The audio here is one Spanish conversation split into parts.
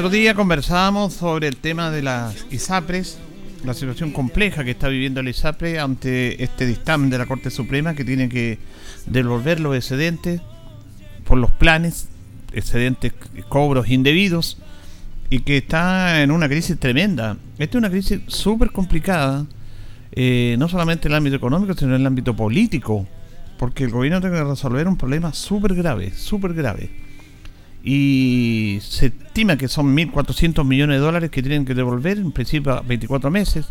Otro día conversábamos sobre el tema de las ISAPRES, la situación compleja que está viviendo la ISAPRE ante este dictamen de la Corte Suprema que tiene que devolver los excedentes por los planes, excedentes, cobros indebidos, y que está en una crisis tremenda. Esta es una crisis súper complicada, eh, no solamente en el ámbito económico, sino en el ámbito político, porque el gobierno tiene que resolver un problema súper grave, súper grave y se estima que son 1.400 millones de dólares que tienen que devolver, en principio a 24 meses.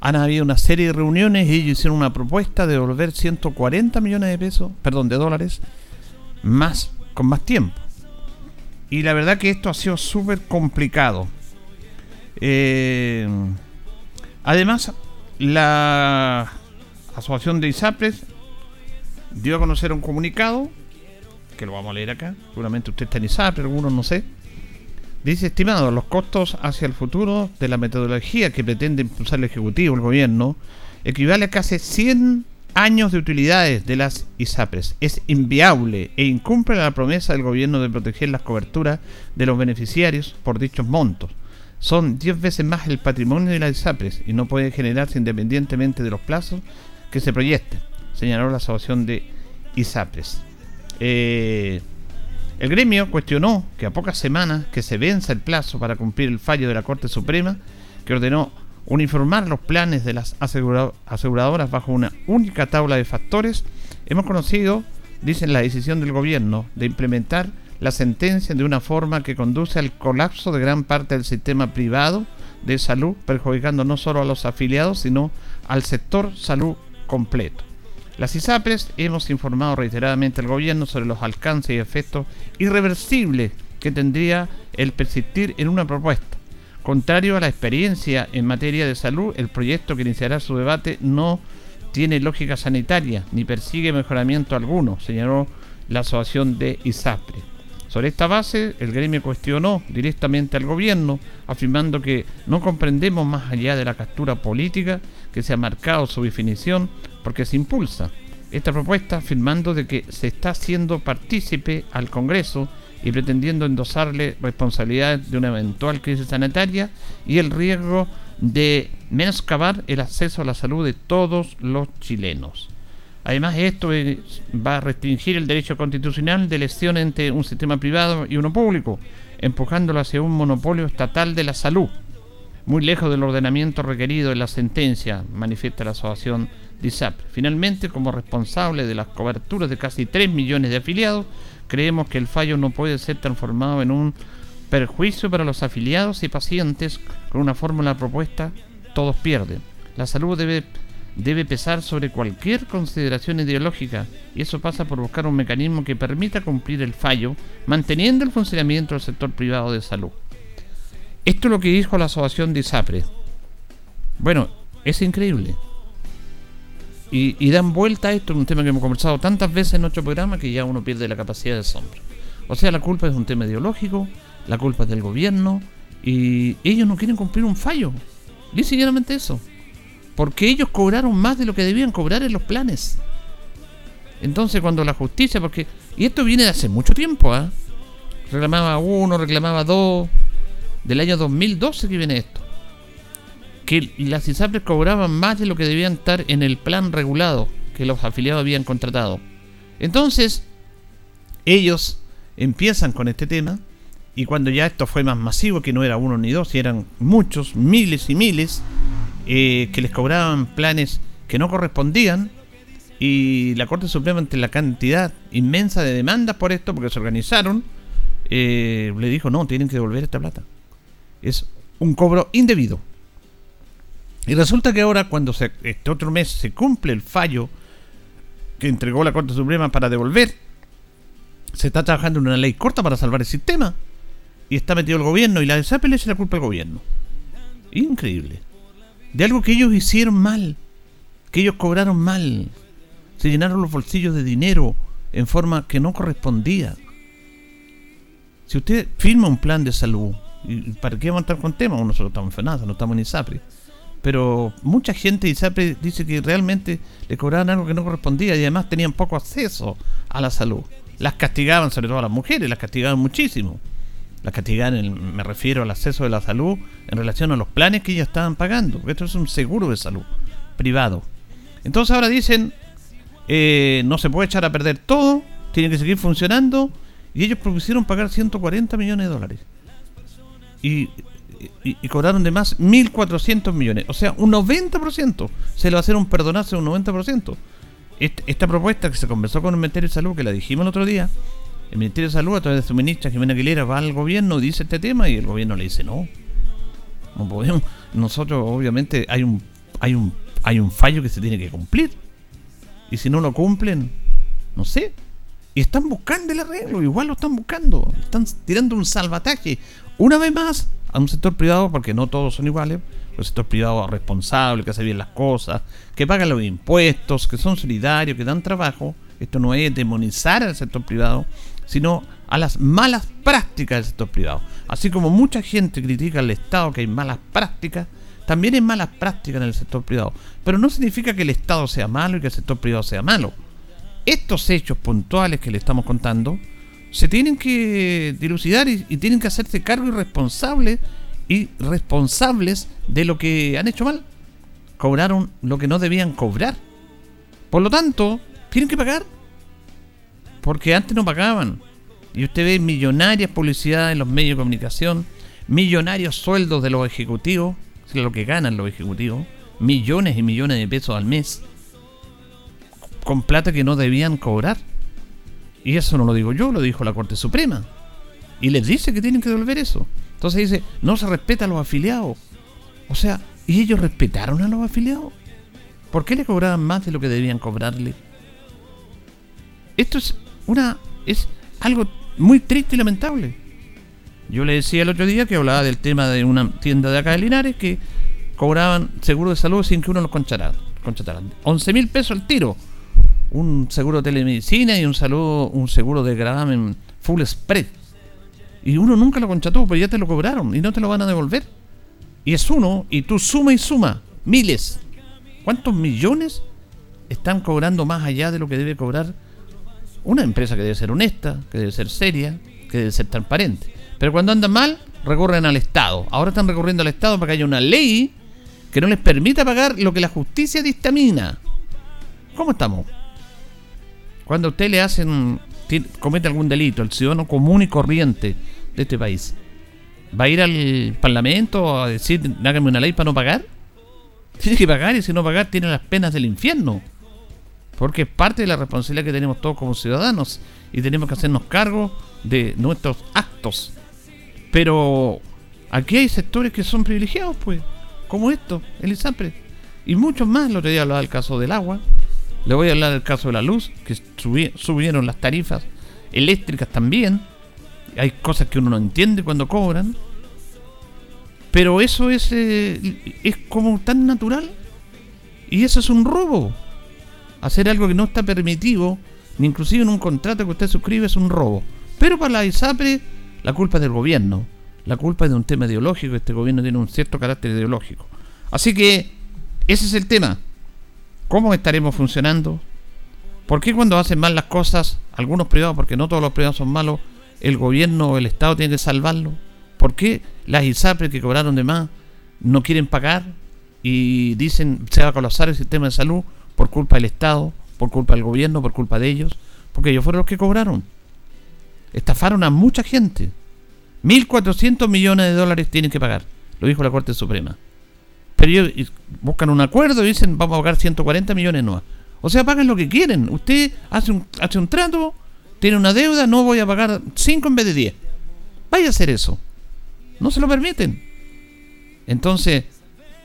Han habido una serie de reuniones y ellos hicieron una propuesta de devolver 140 millones de pesos, perdón, de dólares, más con más tiempo. Y la verdad que esto ha sido súper complicado. Eh, además, la Asociación de ISAPRES dio a conocer un comunicado que lo vamos a leer acá, seguramente usted está en ISAP, algunos no sé. Dice, estimado, los costos hacia el futuro de la metodología que pretende impulsar el Ejecutivo, el Gobierno, equivale a casi 100 años de utilidades de las ISAPRES. Es inviable e incumple la promesa del Gobierno de proteger las coberturas de los beneficiarios por dichos montos. Son 10 veces más el patrimonio de las ISAPRES y no puede generarse independientemente de los plazos que se proyecten, señaló la asociación de ISAPRES. Eh, el gremio cuestionó que a pocas semanas que se venza el plazo para cumplir el fallo de la Corte Suprema, que ordenó uniformar los planes de las aseguradoras bajo una única tabla de factores, hemos conocido, dicen, la decisión del gobierno de implementar la sentencia de una forma que conduce al colapso de gran parte del sistema privado de salud, perjudicando no solo a los afiliados, sino al sector salud completo. Las ISAPRES hemos informado reiteradamente al gobierno sobre los alcances y efectos irreversibles que tendría el persistir en una propuesta. Contrario a la experiencia en materia de salud, el proyecto que iniciará su debate no tiene lógica sanitaria ni persigue mejoramiento alguno, señaló la asociación de ISAPRE. Sobre esta base, el gremio cuestionó directamente al gobierno, afirmando que no comprendemos más allá de la captura política que se ha marcado su definición porque se impulsa esta propuesta afirmando de que se está haciendo partícipe al Congreso y pretendiendo endosarle responsabilidades de una eventual crisis sanitaria y el riesgo de menoscabar el acceso a la salud de todos los chilenos. Además, esto va a restringir el derecho constitucional de elección entre un sistema privado y uno público, empujándolo hacia un monopolio estatal de la salud, muy lejos del ordenamiento requerido en la sentencia, manifiesta la asociación DISAP. Finalmente, como responsable de las coberturas de casi 3 millones de afiliados, creemos que el fallo no puede ser transformado en un perjuicio para los afiliados y pacientes con una fórmula propuesta, todos pierden. La salud debe, debe pesar sobre cualquier consideración ideológica y eso pasa por buscar un mecanismo que permita cumplir el fallo, manteniendo el funcionamiento del sector privado de salud. Esto es lo que dijo la asociación de ISAPRE. Bueno, es increíble. Y, dan vuelta a esto, es un tema que hemos conversado tantas veces en nuestro programa que ya uno pierde la capacidad de asombro. O sea, la culpa es un tema ideológico, la culpa es del gobierno Y ellos no quieren cumplir un fallo. Eso. Porque ellos cobraron más de lo que debían cobrar en los planes. Entonces cuando la justicia, porque... Y esto viene de hace mucho tiempo, ¿ah? Reclamaba uno, reclamaba dos. Del año 2012 que viene esto. Que las ISAPRES cobraban más de lo que debían estar en el plan regulado que los afiliados habían contratado. Entonces, ellos empiezan con este tema y cuando ya esto fue más masivo, que no era uno ni dos, eran muchos, miles y miles, eh, que les cobraban planes que no correspondían, y la Corte Suprema, ante la cantidad inmensa de demandas por esto, porque se organizaron, eh, le dijo, no, tienen que devolver esta plata. Es un cobro indebido. Y resulta que ahora, cuando se, este otro mes se cumple el fallo que entregó la Corte Suprema para devolver, se está trabajando en una ley corta para salvar el sistema. Y está metido el gobierno y la de le echa la culpa al gobierno. Increíble. De algo que ellos hicieron mal. Que ellos cobraron mal. Se llenaron los bolsillos de dinero en forma que no correspondía. Si usted firma un plan de salud, ¿y ¿para qué vamos a estar con temas? Nosotros estamos en no estamos en ISAPRE. Pero mucha gente de ISAPRE dice que realmente le cobraban algo que no correspondía y además tenían poco acceso a la salud. Las castigaban, sobre todo a las mujeres, las castigaban muchísimo. Las castigaban, me refiero al acceso de la salud en relación a los planes que ellas estaban pagando. Esto es un seguro de salud privado. Entonces ahora dicen, eh, no se puede echar a perder todo, tiene que seguir funcionando. Y ellos propusieron pagar 140 millones de dólares. Y, y, cobraron de más 1.400 millones. O sea, un 90%. Se lo hicieron perdonarse un 90%. esta propuesta que se conversó con el Ministerio de Salud, que la dijimos el otro día, el Ministerio de Salud, a través de su ministra Jimena Aguilera, va al gobierno, dice este tema y el gobierno le dice no. No podemos. Nosotros, obviamente, hay un, hay un, hay un fallo que se tiene que cumplir. Y si no lo cumplen, no sé. Y están buscando el arreglo, igual lo están buscando. Están tirando un salvataje. Una vez más, a un sector privado, porque no todos son iguales. El sector privado responsable, que hace bien las cosas, que paga los impuestos, que son solidarios, que dan trabajo. Esto no es demonizar al sector privado, sino a las malas prácticas del sector privado. Así como mucha gente critica al Estado que hay malas prácticas, también hay malas prácticas en el sector privado. Pero no significa que el Estado sea malo y que el sector privado sea malo. Estos hechos puntuales que le estamos contando se tienen que dilucidar y, tienen que hacerse cargo y responsables y responsables de lo que han hecho mal. Cobraron lo que no debían cobrar. Por lo tanto, tienen que pagar porque antes no pagaban. Y usted ve millonarias publicidades en los medios de comunicación, millonarios sueldos de los ejecutivos, lo que ganan los ejecutivos, millones y millones de pesos al mes, con plata que no debían cobrar. Y eso no lo digo yo, lo dijo la Corte Suprema. Y les dice que tienen que devolver eso. Entonces dice, no se respeta a los afiliados. O sea, ¿y ellos respetaron a los afiliados? ¿Por qué le cobraban más de lo que debían cobrarle? Esto es una es algo muy triste y lamentable. Yo le decía el otro día que hablaba del tema de una tienda de acá de Linares que cobraban seguro de salud sin que uno los contratara. 11 mil pesos al tiro. Un seguro de telemedicina y un, saludo, un seguro de gravamen full spread. Y uno nunca lo contrató, pues ya te lo cobraron y no te lo van a devolver. Y es uno, y tú suma y suma. Miles. ¿Cuántos millones están cobrando más allá de lo que debe cobrar una empresa que debe ser honesta, que debe ser seria, que debe ser transparente. Pero cuando andan mal, recurren al Estado. Ahora están recurriendo al Estado para que haya una ley que no les permita pagar lo que la justicia dictamina. ¿Cómo estamos? Cuando a usted le hacen, comete algún delito, el ciudadano común y corriente de este país, ¿va a ir al Parlamento a decir, hágame una ley para no pagar? Tiene que pagar y si no pagar tiene las penas del infierno porque es parte de la responsabilidad que tenemos todos como ciudadanos y tenemos que hacernos cargo de nuestros actos. Pero aquí hay sectores que son privilegiados, pues, como esto, el ISAPRE, y muchos más. El otro día hablaba del caso del agua, le voy a hablar del caso de la luz, que subieron las tarifas eléctricas también. Hay cosas que uno no entiende cuando cobran. Pero eso es, eh, es como tan natural. Y eso es un robo hacer algo que no está permitido, ni inclusive en un contrato que usted suscribe, es un robo. Pero para la ISAPRE, la culpa es del gobierno. la culpa es de un tema ideológico, este gobierno tiene un cierto carácter ideológico. Así que ese es el tema. ¿Cómo estaremos funcionando? ¿Por qué cuando hacen mal las cosas, algunos privados, porque no todos los privados son malos, el gobierno o el Estado tiene que salvarlo? ¿Por qué las ISAPRES que cobraron de más no quieren pagar y dicen se va a colapsar el sistema de salud por culpa del Estado, por culpa del gobierno, por culpa de ellos? Porque ellos fueron los que cobraron. Estafaron a mucha gente. 1.400 millones de dólares tienen que pagar, lo dijo la Corte Suprema. Pero ellos buscan un acuerdo y dicen vamos a pagar 140 millones no. O sea, pagan lo que quieren. Usted hace un, hace un trato, tiene una deuda, no voy a pagar 5 en vez de 10. Vaya a hacer eso. No se lo permiten. Entonces,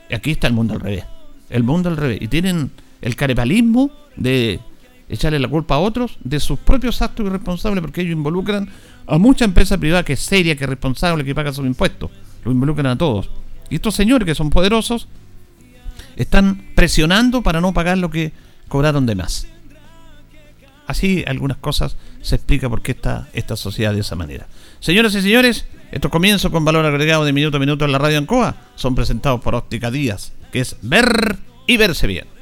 aquí está el mundo al revés. El mundo al revés. Y tienen el carepalismo de echarle la culpa a otros de sus propios actos irresponsables porque ellos involucran a mucha empresa privada que es seria, que es responsable, que paga sus impuestos. Lo involucran a todos. Y estos señores que son poderosos están presionando para no pagar lo que cobraron de más. Así algunas cosas se explica por qué está esta sociedad de esa manera. Señoras y señores, estos comienzos con valor agregado de minuto a minuto en la radio Ancoa son presentados por Óptica Díaz, que es ver y verse bien.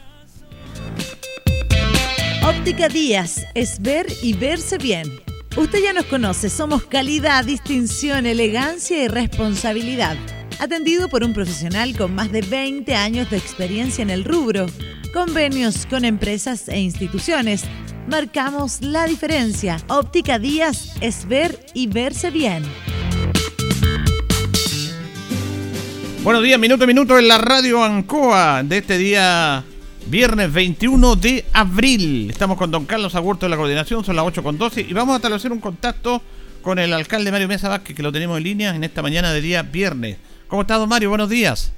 Óptica Díaz es ver y verse bien. Usted ya nos conoce, somos calidad, distinción, elegancia y responsabilidad. Atendido por un profesional con más de 20 años de experiencia en el rubro. Convenios con empresas e instituciones. Marcamos la diferencia. Óptica Díaz es ver y verse bien. Buenos días, minuto a minuto en la radio Ancoa de este día Viernes 21 de abril. Estamos con don Carlos Agurto de la coordinación, son las 8 con 12 y vamos a establecer un contacto con el alcalde Mario Mesa Vázquez, que lo tenemos en línea en esta mañana de día viernes. ¿Cómo está, don Mario? Buenos días.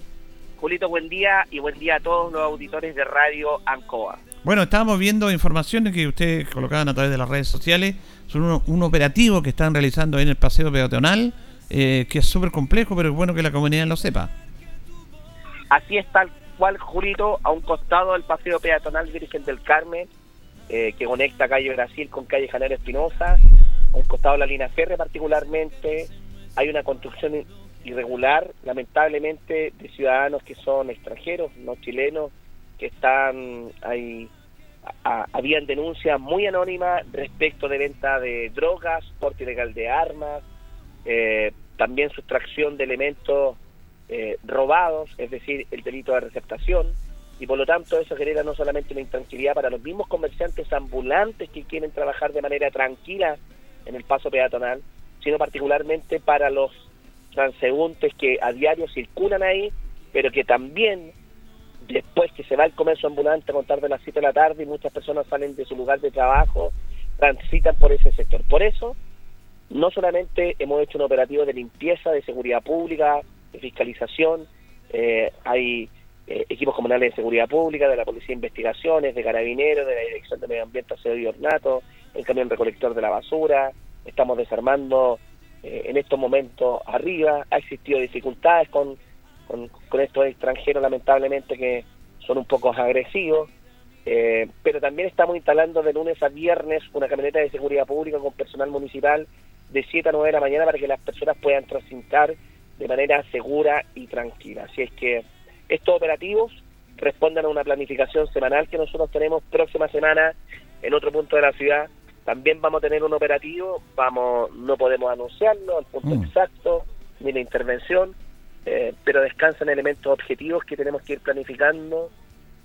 Julito, buen día y buen día a todos los auditores de Radio Ancoa. Bueno, estábamos viendo informaciones que ustedes colocaban a través de las redes sociales sobre un, operativo que están realizando en el paseo peatonal, eh, que es súper complejo, pero es bueno que la comunidad lo sepa. Así es, tal cual, Julito, a un costado del paseo peatonal Virgen del Carmen, eh, que conecta calle Brasil con calle Janero Espinosa, a un costado de la línea férrea particularmente, hay una construcción irregular, lamentablemente, de ciudadanos que son extranjeros, no chilenos, que están ahí. habían denuncias muy anónimas respecto de venta de drogas, porte ilegal de armas, eh, también sustracción de elementos eh, robados, es decir, el delito de receptación, y por lo tanto eso genera no solamente una intranquilidad para los mismos comerciantes ambulantes que quieren trabajar de manera tranquila en el paso peatonal, sino particularmente para los transeúntes que a diario circulan ahí, pero que también después que se va el comercio ambulante a contar de las 7 de la tarde y muchas personas salen de su lugar de trabajo, transitan por ese sector. Por eso, no solamente hemos hecho un operativo de limpieza, de seguridad pública, fiscalización, eh, hay eh, equipos comunales de seguridad pública, de la Policía de Investigaciones, de Carabineros, de la Dirección de Medio Ambiente, Aseo y Ornato, el camión recolector de la basura, estamos desarmando eh, en estos momentos arriba, ha existido dificultades con, con, estos extranjeros lamentablemente que son un poco agresivos, pero también estamos instalando de lunes a viernes una camioneta de seguridad pública con personal municipal de 7 a 9 de la mañana para que las personas puedan transitar de manera segura y tranquila. Así es que estos operativos responden a una planificación semanal que nosotros tenemos próxima semana en otro punto de la ciudad. También vamos a tener un operativo, vamos no podemos anunciarlo al punto mm. exacto ni la intervención, eh, pero descansan elementos objetivos que tenemos que ir planificando,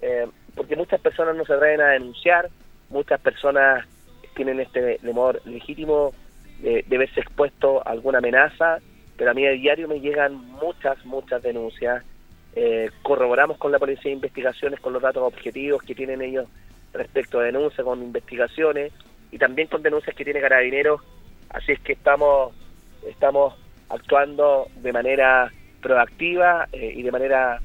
eh, porque muchas personas no se atreven a denunciar, muchas personas tienen este temor legítimo de, de verse expuesto a alguna amenaza pero a mí a diario me llegan muchas, muchas denuncias. Eh, corroboramos con la Policía de Investigaciones con los datos objetivos que tienen ellos respecto a denuncias, con investigaciones y también con denuncias que tiene Carabineros. Así es que estamos, estamos actuando de manera proactiva eh, y de manera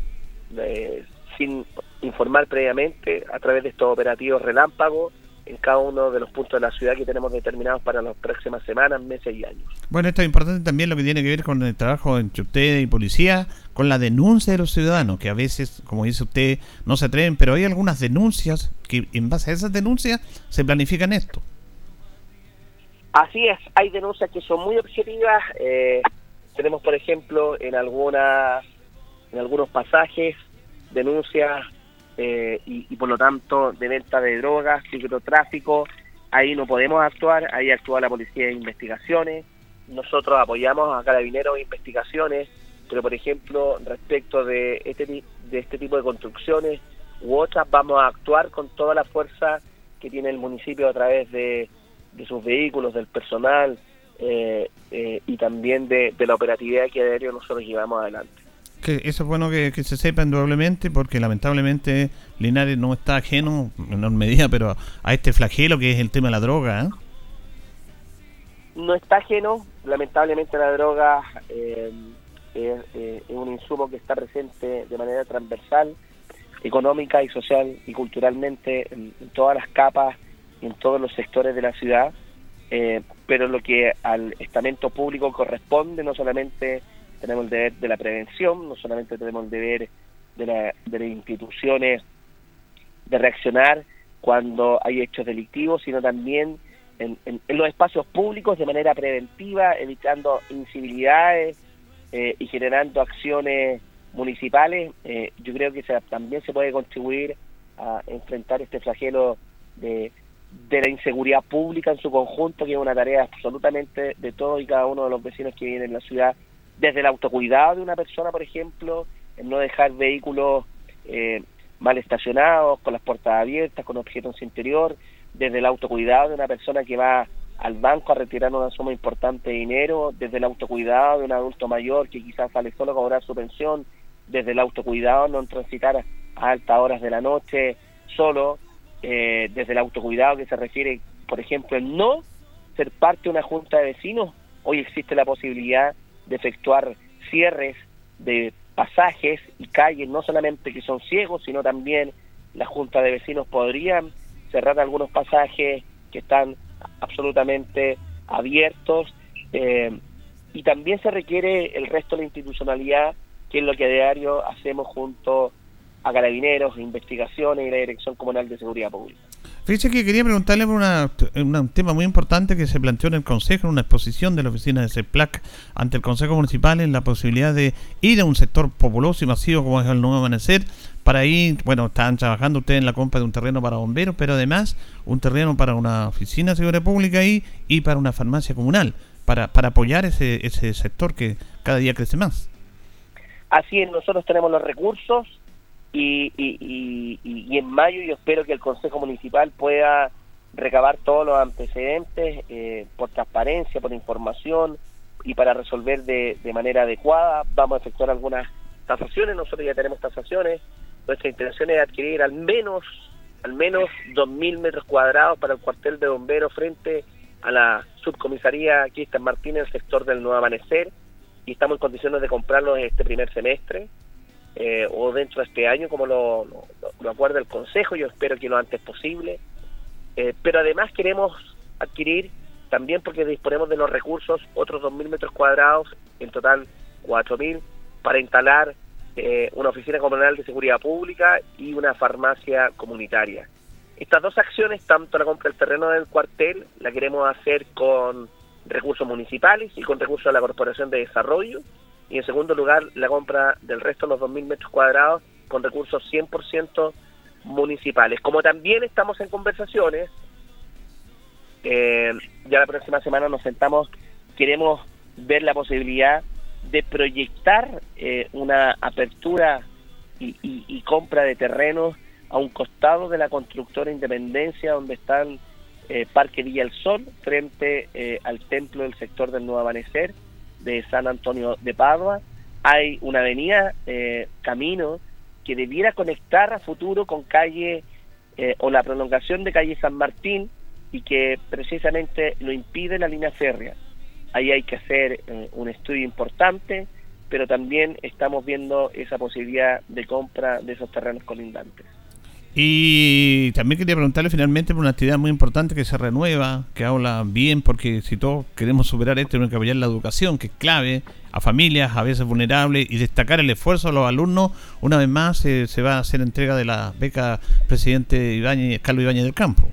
eh, sin informar previamente a través de estos operativos relámpagos en cada uno de los puntos de la ciudad que tenemos determinados para las próximas semanas, meses y años. Bueno, esto es importante también lo que tiene que ver con el trabajo entre usted y policía, con la denuncia de los ciudadanos, que a veces, como dice usted, no se atreven, pero hay algunas denuncias que en base a esas denuncias se planifican esto. Así es, hay denuncias que son muy objetivas, eh, tenemos, por ejemplo, en algunas en algunos pasajes denuncias eh, y, por lo tanto de venta de drogas, microtráfico, ahí no podemos actuar, ahí actúa la Policía de Investigaciones, nosotros apoyamos a Carabineros de Investigaciones, pero por ejemplo respecto de este, de este tipo de construcciones u otras vamos a actuar con toda la fuerza que tiene el municipio a través de, sus vehículos, del personal eh, eh, y también de, de la operatividad que a diario nosotros llevamos adelante que eso es bueno que, se sepa indudablemente, porque lamentablemente Linares no está ajeno, en menor medida, pero a este flagelo que es el tema de la droga. ¿eh? No está ajeno, lamentablemente la droga eh, eh, es, un insumo que está presente de manera transversal, económica y social y culturalmente en, todas las capas y en todos los sectores de la ciudad, pero lo que al estamento público corresponde no solamente tenemos el deber de la prevención, no solamente tenemos el deber de, la, de las instituciones de reaccionar cuando hay hechos delictivos, sino también en, los espacios públicos de manera preventiva, evitando incivilidades eh, y generando acciones municipales. Eh, yo creo que también se puede contribuir a enfrentar este flagelo de, de la inseguridad pública en su conjunto, que es una tarea absolutamente de todos y cada uno de los vecinos que viven en la ciudad desde el autocuidado de una persona, por ejemplo, en no dejar vehículos eh, mal estacionados, con las puertas abiertas, con objetos en su interior, desde el autocuidado de una persona que va al banco a retirar una suma importante de dinero, desde el autocuidado de un adulto mayor que quizás sale solo a cobrar su pensión, desde el autocuidado no transitar a altas horas de la noche solo, eh, desde el autocuidado que se refiere, por ejemplo, en no ser parte de una junta de vecinos. Hoy existe la posibilidad de efectuar cierres de pasajes y calles, no solamente que son ciegos, sino también la Junta de Vecinos podrían cerrar algunos pasajes que están absolutamente abiertos eh, y también se requiere el resto de la institucionalidad, que es lo que a diario hacemos junto a carabineros, investigaciones y la Dirección Comunal de Seguridad Pública. Fíjese que quería preguntarle por un tema muy importante que se planteó en el Consejo, en una exposición de la oficina de CEPLAC ante el Consejo Municipal, en la posibilidad de ir a un sector populoso y masivo como es el Nuevo Amanecer, para ir, bueno, están trabajando ustedes en la compra de un terreno para bomberos, pero además un terreno para una oficina de seguridad pública ahí y para una farmacia comunal, para, para apoyar ese, ese sector que cada día crece más. Así es, nosotros tenemos los recursos, y, y, y, en mayo yo espero que el Consejo Municipal pueda recabar todos los antecedentes eh, por transparencia, por información y para resolver de, manera adecuada. Vamos a efectuar algunas tasaciones, nosotros ya tenemos tasaciones. Nuestra intención es adquirir al menos al menos 2.000 metros cuadrados para el cuartel de bomberos frente a la subcomisaría aquí está Martín en el sector del Nuevo Amanecer y estamos en condiciones de comprarlos este primer semestre. Eh, o dentro de este año, como lo, lo, acuerda el Consejo, yo espero que lo antes posible. Eh, pero además queremos adquirir, también porque disponemos de los recursos, otros 2.000 metros cuadrados, en total 4.000, para instalar eh, una oficina comunal de seguridad pública y una farmacia comunitaria. Estas dos acciones, tanto la compra del terreno del cuartel, la queremos hacer con recursos municipales y con recursos de la Corporación de Desarrollo, y en segundo lugar la compra del resto de los 2.000 metros cuadrados con recursos 100% municipales. Como también estamos en conversaciones, eh, ya la próxima semana nos sentamos, queremos ver la posibilidad de proyectar eh, una apertura y, y, compra de terrenos a un costado de la constructora Independencia, donde están eh, Parque Villa El Sol, frente eh, al templo del sector del Nuevo Amanecer, de San Antonio de Padua, hay una avenida, eh, camino, que debiera conectar a futuro con calle eh, o la prolongación de calle San Martín y que precisamente lo impide la línea férrea. Ahí hay que hacer eh, un estudio importante, pero también estamos viendo esa posibilidad de compra de esos terrenos colindantes. Y también quería preguntarle finalmente por una actividad muy importante que se renueva, que habla bien, porque si todos queremos superar esto, tenemos que apoyar la educación, que es clave, a familias a veces vulnerables, y destacar el esfuerzo de los alumnos. Una vez más eh, se va a hacer entrega de la beca presidente Ibáñez, Carlos Ibáñez del Campo.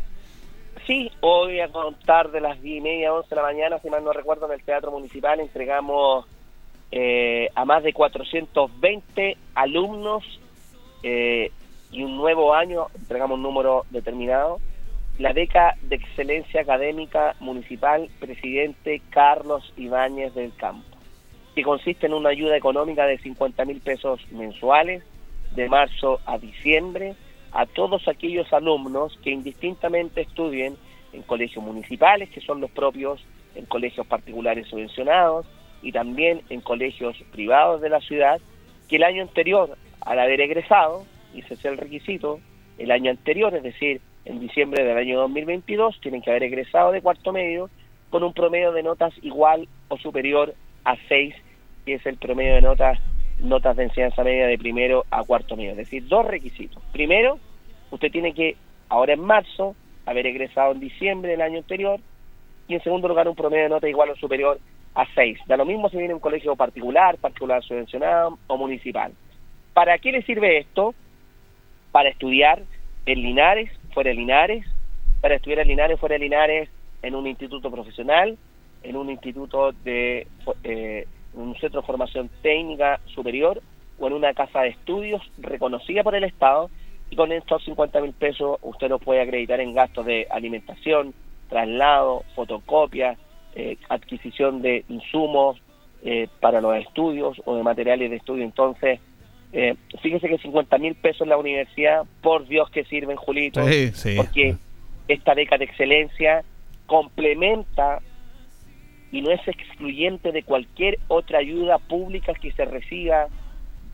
Sí, hoy a contar de las 10 y media, 11 de la mañana, si mal no recuerdo, en el Teatro Municipal entregamos eh, a más de 420 alumnos eh, y un nuevo año, entregamos un número determinado, la beca de excelencia académica municipal presidente Carlos Ibáñez del Campo, que consiste en una ayuda económica de 50 mil pesos mensuales de marzo a diciembre a todos aquellos alumnos que indistintamente estudien en colegios municipales, que son los propios, en colegios particulares subvencionados y también en colegios privados de la ciudad, que el año anterior, al haber egresado, y ese es el requisito, el año anterior, es decir, en diciembre del año 2022, tienen que haber egresado de cuarto medio con un promedio de notas igual o superior a 6, que es el promedio de notas notas de enseñanza media de primero a cuarto medio. Es decir, dos requisitos. Primero, usted tiene que, ahora en marzo, haber egresado en diciembre del año anterior, y en segundo lugar, un promedio de nota igual o superior a 6. Da lo mismo si viene un colegio particular, particular subvencionado o municipal. ¿Para qué le sirve esto? Para estudiar en Linares, fuera de Linares, para estudiar en Linares, fuera de Linares, en un instituto profesional, en un instituto de eh, un centro de formación técnica superior o en una casa de estudios reconocida por el Estado y con estos 50 mil pesos usted lo puede acreditar en gastos de alimentación, traslado, fotocopia, eh, adquisición de insumos eh, para los estudios o de materiales de estudio. Entonces, eh, fíjese que 50 mil pesos en la universidad, por Dios que sirven, Julito, porque esta beca de excelencia complementa y no es excluyente de cualquier otra ayuda pública que se reciba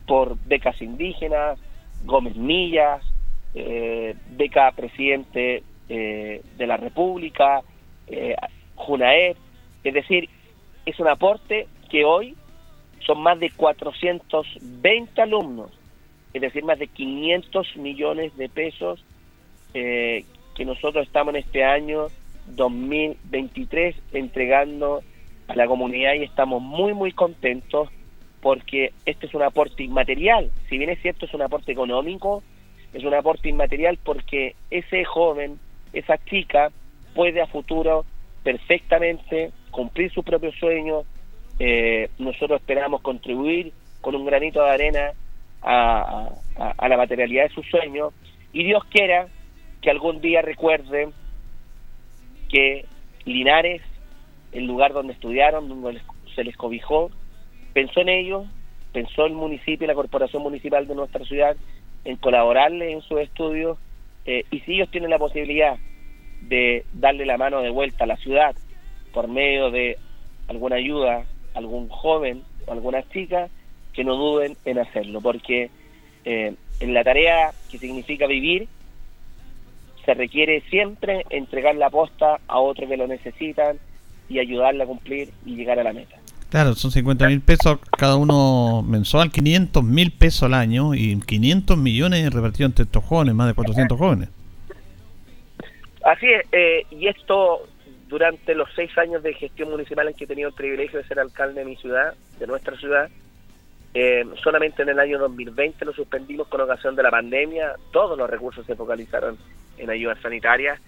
por becas indígenas, Gómez Millas, eh, beca presidente eh, de la República, eh, Junaed, es decir, es un aporte que hoy son más de 420 alumnos, es decir, más de 500 millones de pesos eh, que nosotros estamos en este año 2023 entregando a la comunidad y estamos muy, muy contentos porque este es un aporte inmaterial. Si bien es cierto, es un aporte económico, es un aporte inmaterial porque ese joven, esa chica, puede a futuro perfectamente cumplir su propio sueño. Eh, nosotros esperamos contribuir con un granito de arena a, a la materialidad de su sueño. Y Dios quiera que algún día recuerden que Linares, el lugar donde estudiaron, donde se les cobijó, pensó en ellos, pensó el municipio y la corporación municipal de nuestra ciudad en colaborarles en sus estudios eh, y si ellos tienen la posibilidad de darle la mano de vuelta a la ciudad por medio de alguna ayuda, algún joven o alguna chica, que no duden en hacerlo, porque eh, en la tarea que significa vivir, se requiere siempre entregar la posta a otros que lo necesitan y ayudarle a cumplir y llegar a la meta. Claro, son 50 mil pesos cada uno mensual, 500 mil pesos al año y 500 millones repartidos entre estos jóvenes, más de 400 jóvenes. Así es, eh, y esto durante los seis años de gestión municipal en que he tenido el privilegio de ser alcalde de mi ciudad, de nuestra ciudad, eh, solamente en el año 2020 lo suspendimos con ocasión de la pandemia, todos los recursos se focalizaron en ayudas sanitarias,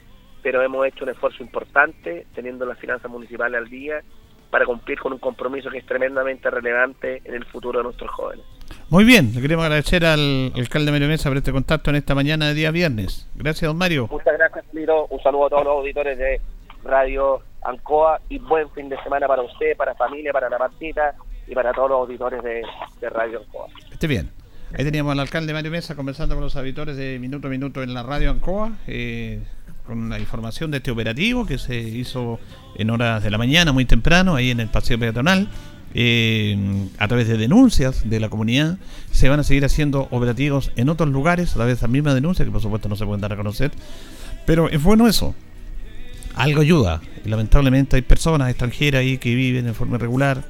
pero hemos hecho un esfuerzo importante teniendo las finanzas municipales al día para cumplir con un compromiso que es tremendamente relevante en el futuro de nuestros jóvenes. Muy bien, le queremos agradecer al alcalde Mario Mesa por este contacto en esta mañana de día viernes. Gracias, don Mario. Muchas gracias, Liro. Un saludo a todos los auditores de Radio Ancoa y buen fin de semana para usted, para familia, para la partita y para todos los auditores de, Radio Ancoa. Esté bien. Ahí teníamos al alcalde Mario Mesa conversando con los auditores de Minuto a Minuto en la Radio Ancoa. Eh, con la información de este operativo que se hizo en horas de la mañana, muy temprano, ahí en el paseo peatonal. Eh, a través de denuncias de la comunidad, se van a seguir haciendo operativos en otros lugares a través de esa misma denuncia, que por supuesto no se pueden dar a conocer. Pero es bueno eso, algo ayuda. Y lamentablemente hay personas extranjeras ahí que viven de forma irregular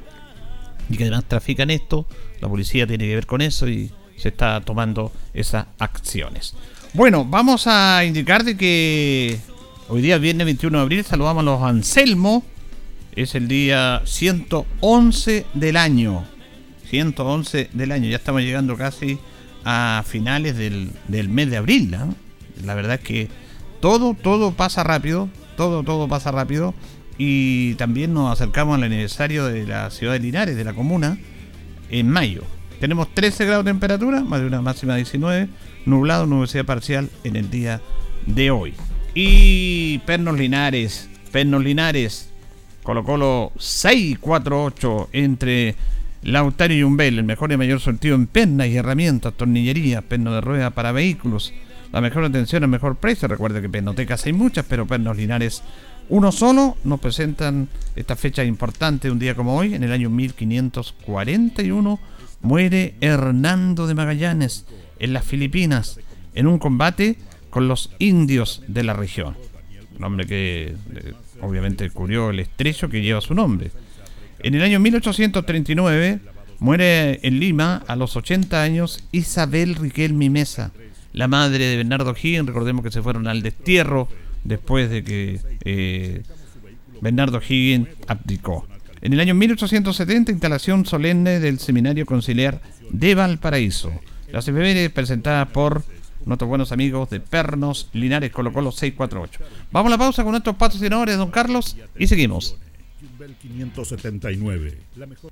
y que además trafican esto. La policía tiene que ver con eso y se está tomando esas acciones. Bueno, vamos a indicar de que hoy día, viernes 21 de abril, saludamos a los Anselmo. Es el día 111 del año. 111 del año. Ya estamos llegando casi a finales del, mes de abril. La verdad es que todo, todo pasa rápido. Todo, todo pasa rápido. Y también nos acercamos al aniversario de la ciudad de Linares, de la comuna. en mayo. Tenemos 13 grados de temperatura, más de una máxima de 19, nublado, nubosidad parcial en el día de hoy. Y Pernos Linares, Pernos Linares, Colo Colo 648 entre Lautaro y Umbel, el mejor y mayor sortido en pernas y herramientas, tornillería, perno de rueda para vehículos. La mejor atención, el mejor precio. Recuerde que penotecas hay muchas, pero Pernos Linares uno solo nos presentan esta fecha importante, un día como hoy, en el año 1541, muere Hernando de Magallanes en las Filipinas en un combate con los indios de la región. Un hombre que eh, obviamente cubrió el estrecho que lleva su nombre. En el año 1839 muere en Lima a los 80 años Isabel Riquelme Mesa, la madre de Bernardo Higgins. Recordemos que se fueron al destierro después de que eh, Bernardo Higgins abdicó. En el año 1870, instalación solemne del Seminario Conciliar de Valparaíso. Las efemérides presentadas por nuestros buenos amigos de Pernos Linares Colo Colo 648. Vamos a la pausa con nuestros patrocinadores, don Carlos, y seguimos. 579, la mejor...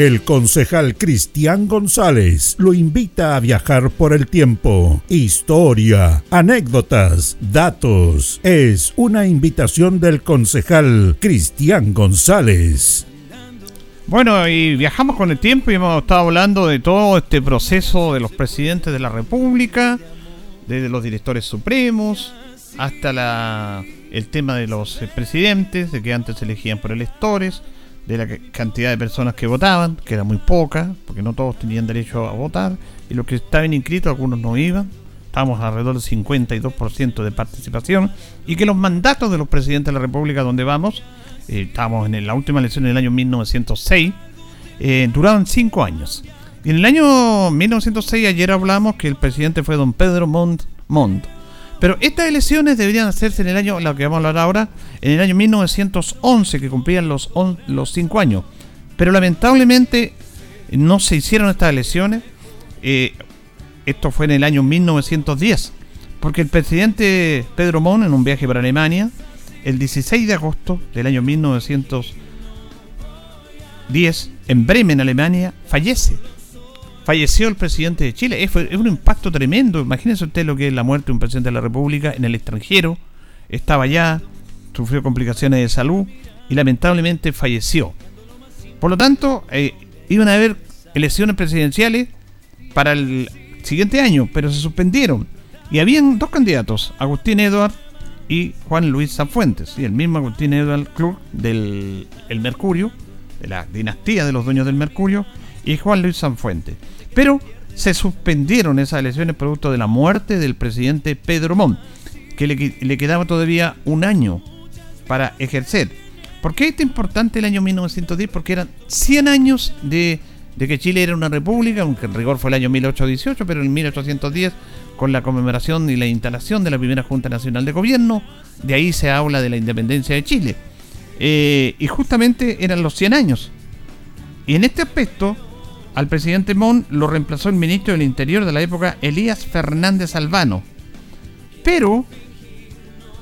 El concejal Cristian González lo invita a viajar por el tiempo. Historia, anécdotas, datos. Es una invitación del concejal Cristian González. Bueno, y viajamos con el tiempo y hemos estado hablando de todo este proceso de los presidentes de la República, desde los directores supremos hasta la, el tema de los presidentes, de que antes se elegían por electores de la cantidad de personas que votaban, que era muy poca, porque no todos tenían derecho a votar, y los que estaban inscritos, algunos no iban, estábamos alrededor del 52% de participación, y que los mandatos de los presidentes de la República donde vamos, eh, estábamos en la última elección en el año 1906, eh, duraban 5 años. Y en el año 1906, ayer hablamos que el presidente fue don Pedro Montt, Montt pero estas elecciones deberían hacerse en el año, lo que vamos a hablar ahora, en el año 1911, que cumplían los, los cinco años. Pero lamentablemente no se hicieron estas elecciones. Eh, esto fue en el año 1910, porque el presidente Pedro Mon, en un viaje para Alemania, el 16 de agosto del año 1910, en Bremen, Alemania, fallece. Falleció el presidente de Chile. Es, un impacto tremendo. Imagínense usted lo que es la muerte de un presidente de la República en el extranjero. Estaba allá, sufrió complicaciones de salud y lamentablemente falleció. Por lo tanto, eh, iban a haber elecciones presidenciales para el siguiente año, pero se suspendieron. Y habían dos candidatos, Agustín Edward y Juan Luis Sanfuentes. Y el mismo Agustín Edward Club del el Mercurio, de la dinastía de los dueños del Mercurio, y Juan Luis Sanfuentes. Pero se suspendieron esas elecciones producto de la muerte del presidente Pedro Montt, que le, quedaba todavía un año para ejercer. ¿Por qué es importante el año 1910? Porque eran 100 años de de que Chile era una república, aunque en rigor fue el año 1818, pero en 1810, con la conmemoración y la instalación de la primera Junta Nacional de Gobierno, de ahí se habla de la independencia de Chile. Eh, y justamente eran los 100 años. Y en este aspecto, al presidente Mon lo reemplazó el ministro del Interior de la época, Elías Fernández Albano. Pero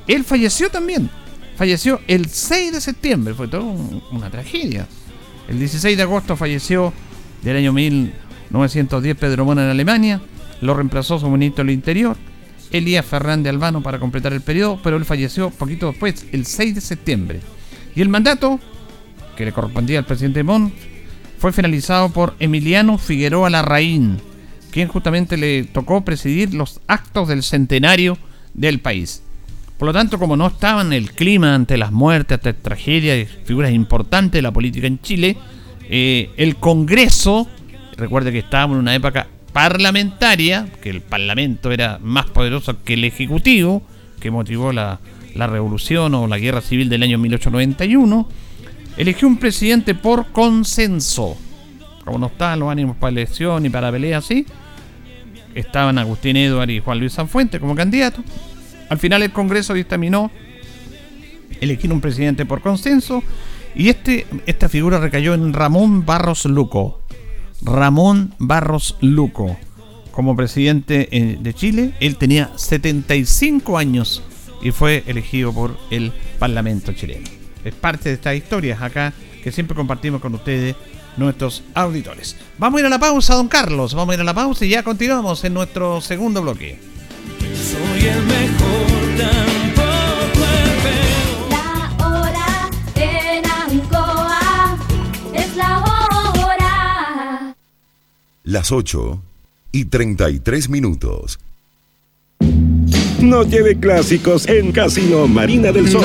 él falleció también. Falleció el 6 de septiembre, fue toda una tragedia. El 16 de agosto falleció del año 1910 Pedro Mona en Alemania, lo reemplazó su ministro del Interior, Elías Fernández Albano para completar el periodo, pero él falleció poquito después, el 6 de septiembre. Y el mandato, que le correspondía al presidente Mon, fue finalizado por Emiliano Figueroa Larraín, quien justamente le tocó presidir los actos del centenario del país. Por lo tanto, como no estaba en el clima ante las muertes, ante tragedias y figuras importantes de la política en Chile, eh, el Congreso, recuerde que estábamos en una época parlamentaria, que el Parlamento era más poderoso que el Ejecutivo, que motivó la, la revolución o la guerra civil del año 1891, eligió un presidente por consenso. Como no estaban los ánimos para elección y para pelea estaban Agustín Edward y Juan Luis Sanfuente como candidatos. Al final el Congreso dictaminó elegir un presidente por consenso y este, esta figura recayó en Ramón Barros Luco. Ramón Barros Luco, como presidente eh, de Chile, él tenía 75 años y fue elegido por el Parlamento chileno. Es parte de estas historias acá que siempre compartimos con ustedes, nuestros auditores. Vamos a ir a la pausa, don Carlos. Vamos a ir a la pausa y ya continuamos en nuestro segundo bloque. Soy el mejor las 8 y 33 minutos. No lleve clásicos en Casino Marina del Sol.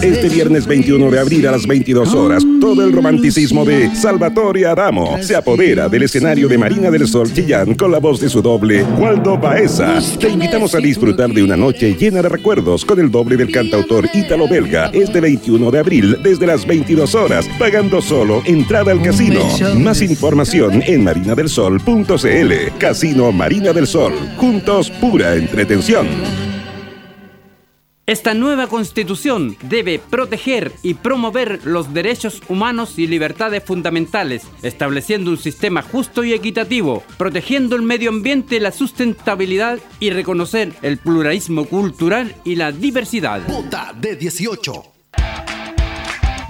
Este viernes 21 de abril a las 22 horas, todo el romanticismo de Salvatore Adamo se apodera del escenario de Marina del Sol Chillán con la voz de su doble, Waldo Baeza. Te invitamos a disfrutar de una noche llena de recuerdos con el doble del cantautor ítalo-belga este 21 de abril desde las 22 horas, pagando solo entrada al casino. Más información en marinadelsol.cl. Casino Marina del Sol. Juntos, pura entretención. Esta nueva constitución debe proteger y promover los derechos humanos y libertades fundamentales, estableciendo un sistema justo y equitativo, protegiendo el medio ambiente, la sustentabilidad y reconocer el pluralismo cultural y la diversidad. Vota de 18.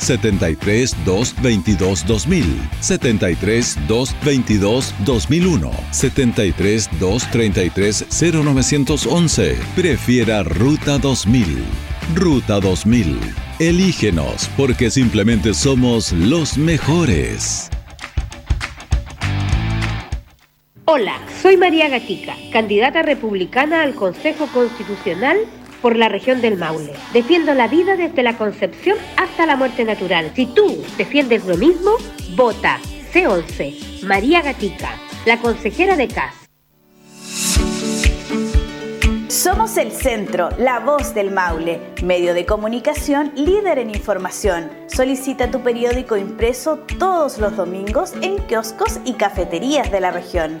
73 222 2000, 73 222 2001, 73 233 0911. Prefiera Ruta 2000. Ruta 2000. Elígenos porque simplemente somos los mejores. Hola, soy María Gatica, candidata republicana al Consejo Constitucional por la región del Maule. Defiendo la vida desde la concepción hasta la muerte natural. Si tú defiendes lo mismo, vota C11, María Gatica, la consejera de CAS. Somos el centro, la voz del Maule, medio de comunicación líder en información. Solicita tu periódico impreso todos los domingos en kioscos y cafeterías de la región.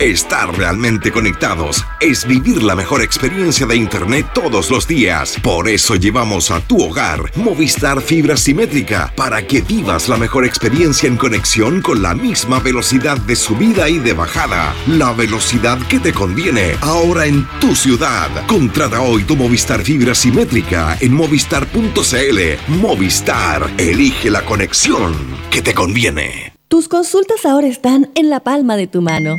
Estar realmente conectados es vivir la mejor experiencia de Internet todos los días. Por eso llevamos a tu hogar Movistar Fibra Simétrica para que vivas la mejor experiencia en conexión con la misma velocidad de subida y de bajada. La velocidad que te conviene ahora en tu ciudad. Contrata hoy tu Movistar Fibra Simétrica en movistar.cl. Movistar, elige la conexión que te conviene. Tus consultas ahora están en la palma de tu mano.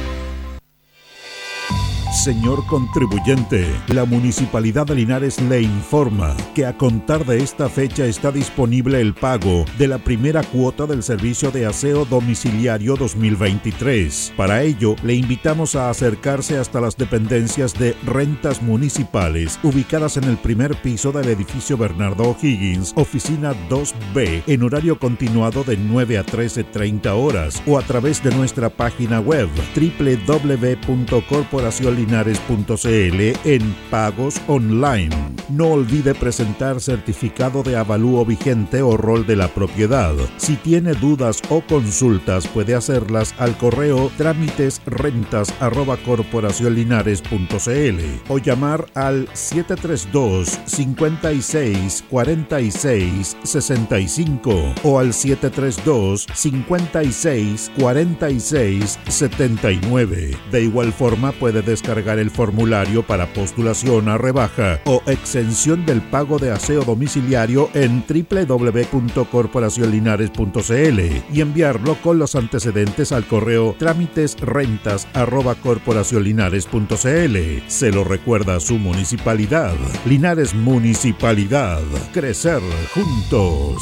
Señor contribuyente, la Municipalidad de Linares le informa que a contar de esta fecha está disponible el pago de la primera cuota del servicio de aseo domiciliario 2023. Para ello, le invitamos a acercarse hasta las dependencias de rentas municipales ubicadas en el primer piso del edificio Bernardo O'Higgins, oficina 2B, en horario continuado de 9 a 13.30 horas o a través de nuestra página web www.corporación linares.cl en pagos online. No olvide presentar certificado de avalúo vigente o rol de la propiedad. Si tiene dudas o consultas puede hacerlas al correo trámites rentas o llamar al 732 56 46 65 o al 732 56 46 79. De igual forma puede descargar el formulario para postulación a rebaja o exención del pago de aseo domiciliario en www.corporacionlinares.cl y enviarlo con los antecedentes al correo trámitesrentas@corporacionlinares.cl. Se lo recuerda su municipalidad. Linares Municipalidad. Crecer juntos.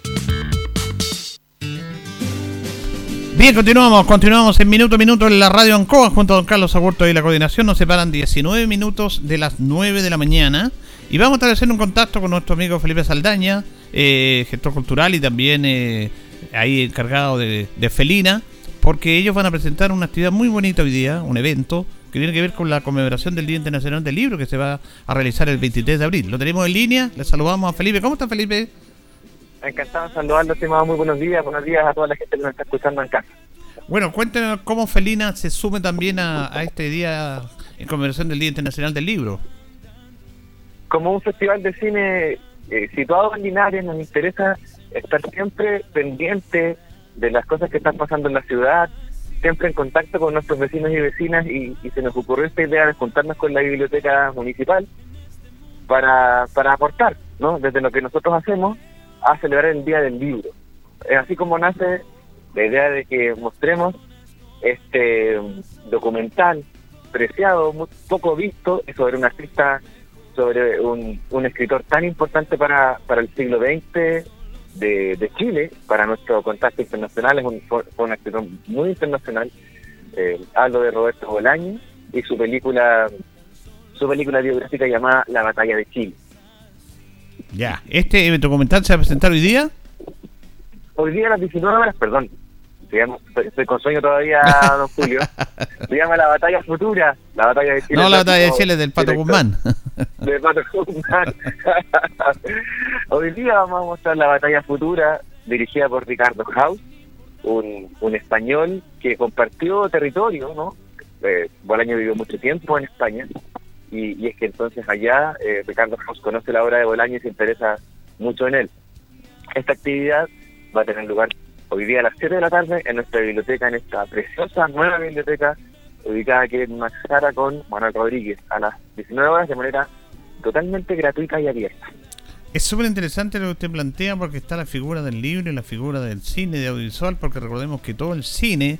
Bien, continuamos, continuamos en minuto a minuto en la radio Ancoa junto a don Carlos Agurto y la coordinación. Nos separan 19 minutos de las 9 de la mañana y vamos a establecer un contacto con nuestro amigo Felipe Saldaña, eh, gestor cultural y también eh, ahí encargado de, Felina, porque ellos van a presentar una actividad muy bonita hoy día, un evento que tiene que ver con la conmemoración del Día Internacional del Libro que se va a realizar el 23 de abril. Lo tenemos en línea, le saludamos a Felipe. ¿Cómo está Felipe? Encantado de saludarlo, estimado. Muy buenos días. Buenos días a toda la gente que nos está escuchando en casa. Bueno, cuéntenos cómo Felina se sume también a, este día en conmemoración del Día Internacional del Libro. Como un festival de cine eh, situado en Linares, nos interesa estar siempre pendiente de las cosas que están pasando en la ciudad, siempre en contacto con nuestros vecinos y vecinas y, y se nos ocurrió esta idea de juntarnos con la biblioteca municipal para, para aportar, ¿no? Desde lo que nosotros hacemos a celebrar el Día del Libro. Es así como nace la idea de que mostremos este documental preciado, muy poco visto, sobre un artista, sobre un, un escritor tan importante para, para el siglo XX de, de Chile, para nuestro contacto internacional, es un, fue escritor muy internacional. Eh, hablo de Roberto Bolaño y su película su película biográfica llamada La Batalla de Chile. Ya, ¿este documental se va a presentar hoy día? Hoy día a las 19 horas, perdón. estoy con sueño todavía, don Julio. Se llama La Batalla Futura, la Batalla de Chile. No, la Batalla de Chile del Pato Guzmán. Del Pato Guzmán. hoy día vamos a mostrar La Batalla Futura, dirigida por Ricardo House, un, un español que compartió territorio, ¿no? Eh, Bolaño vivió mucho tiempo en España y, es que entonces allá eh, Ricardo House conoce la obra de Bolaño y se interesa mucho en él. Esta actividad va a tener lugar hoy día a las 7 de la tarde en nuestra biblioteca, en esta preciosa nueva biblioteca ubicada aquí en Maxara con Manuel Rodríguez a las 19 horas de manera totalmente gratuita y abierta. Es súper interesante lo que usted plantea porque está la figura del libro y la figura del cine, de audiovisual, porque recordemos que todo el cine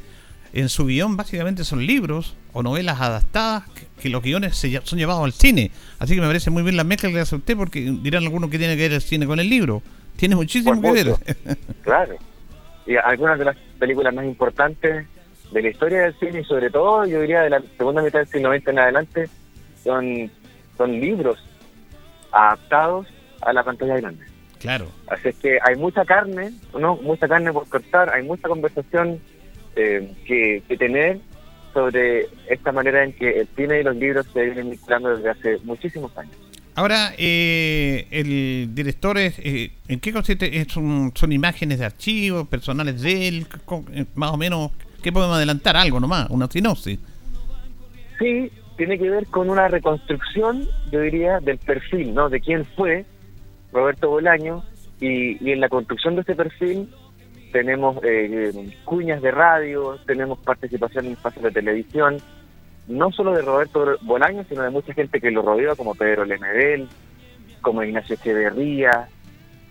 en su guion básicamente son libros o novelas adaptadas que, los guiones se, son llevados al cine. Así que me parece muy bien la mezcla que hace usted porque dirán algunos que tiene que ver el cine con el libro. Tiene muchísimo que ver. claro. Y algunas de las películas más importantes de la historia del cine y sobre todo yo diría de la segunda mitad del siglo XX en adelante son, son libros adaptados a la pantalla grande. Claro. Así es que hay mucha carne, ¿no? Mucha carne por cortar, hay mucha conversación eh, que, tener sobre esta manera en que el cine y los libros se vienen mezclando desde hace muchísimos años. Ahora, eh, el director, es, eh, ¿en qué consiste? ¿Son, ¿Son imágenes de archivos personales de él? Más o menos, ¿qué podemos adelantar? Algo nomás, una sinopsis. Sí, tiene que ver con una reconstrucción, yo diría, del perfil, ¿no? De quién fue Roberto Bolaño y, y en la construcción de ese perfil tenemos eh, cuñas de radio, tenemos participación en espacios de televisión, no solo de Roberto Bolaño, sino de mucha gente que lo rodeó, como Pedro Lemedel, como Ignacio Echeverría,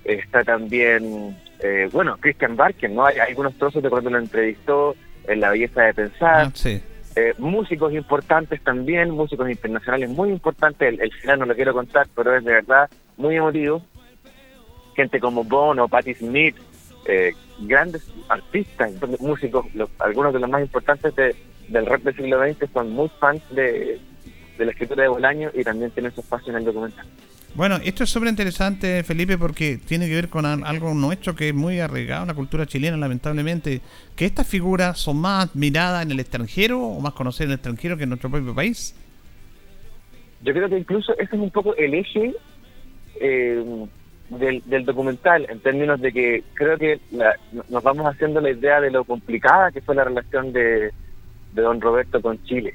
está también, eh, bueno, Christian Barken, ¿no? Hay, algunos trozos de cuando lo entrevistó en La Belleza de Pensar. Ah, sí. Eh, músicos importantes también, músicos internacionales muy importantes, el, el final no lo quiero contar, pero es de verdad muy emotivo. Gente como Bono, Patti Smith, eh, grandes artistas, músicos, algunos de los más importantes del rap del siglo XX son muy fans de, de la escritura de Bolaño y también tiene su espacio en el documental. Bueno, esto es súper interesante, Felipe, porque tiene que ver con algo nuestro que es muy arraigado en la cultura chilena, lamentablemente, que estas figuras son más admiradas en el extranjero o más conocidas en el extranjero que en nuestro propio país. Yo creo que incluso ese es un poco el eje eh, del, documental, en términos de que creo que nos vamos haciendo la idea de lo complicada que fue la relación de, don Roberto con Chile.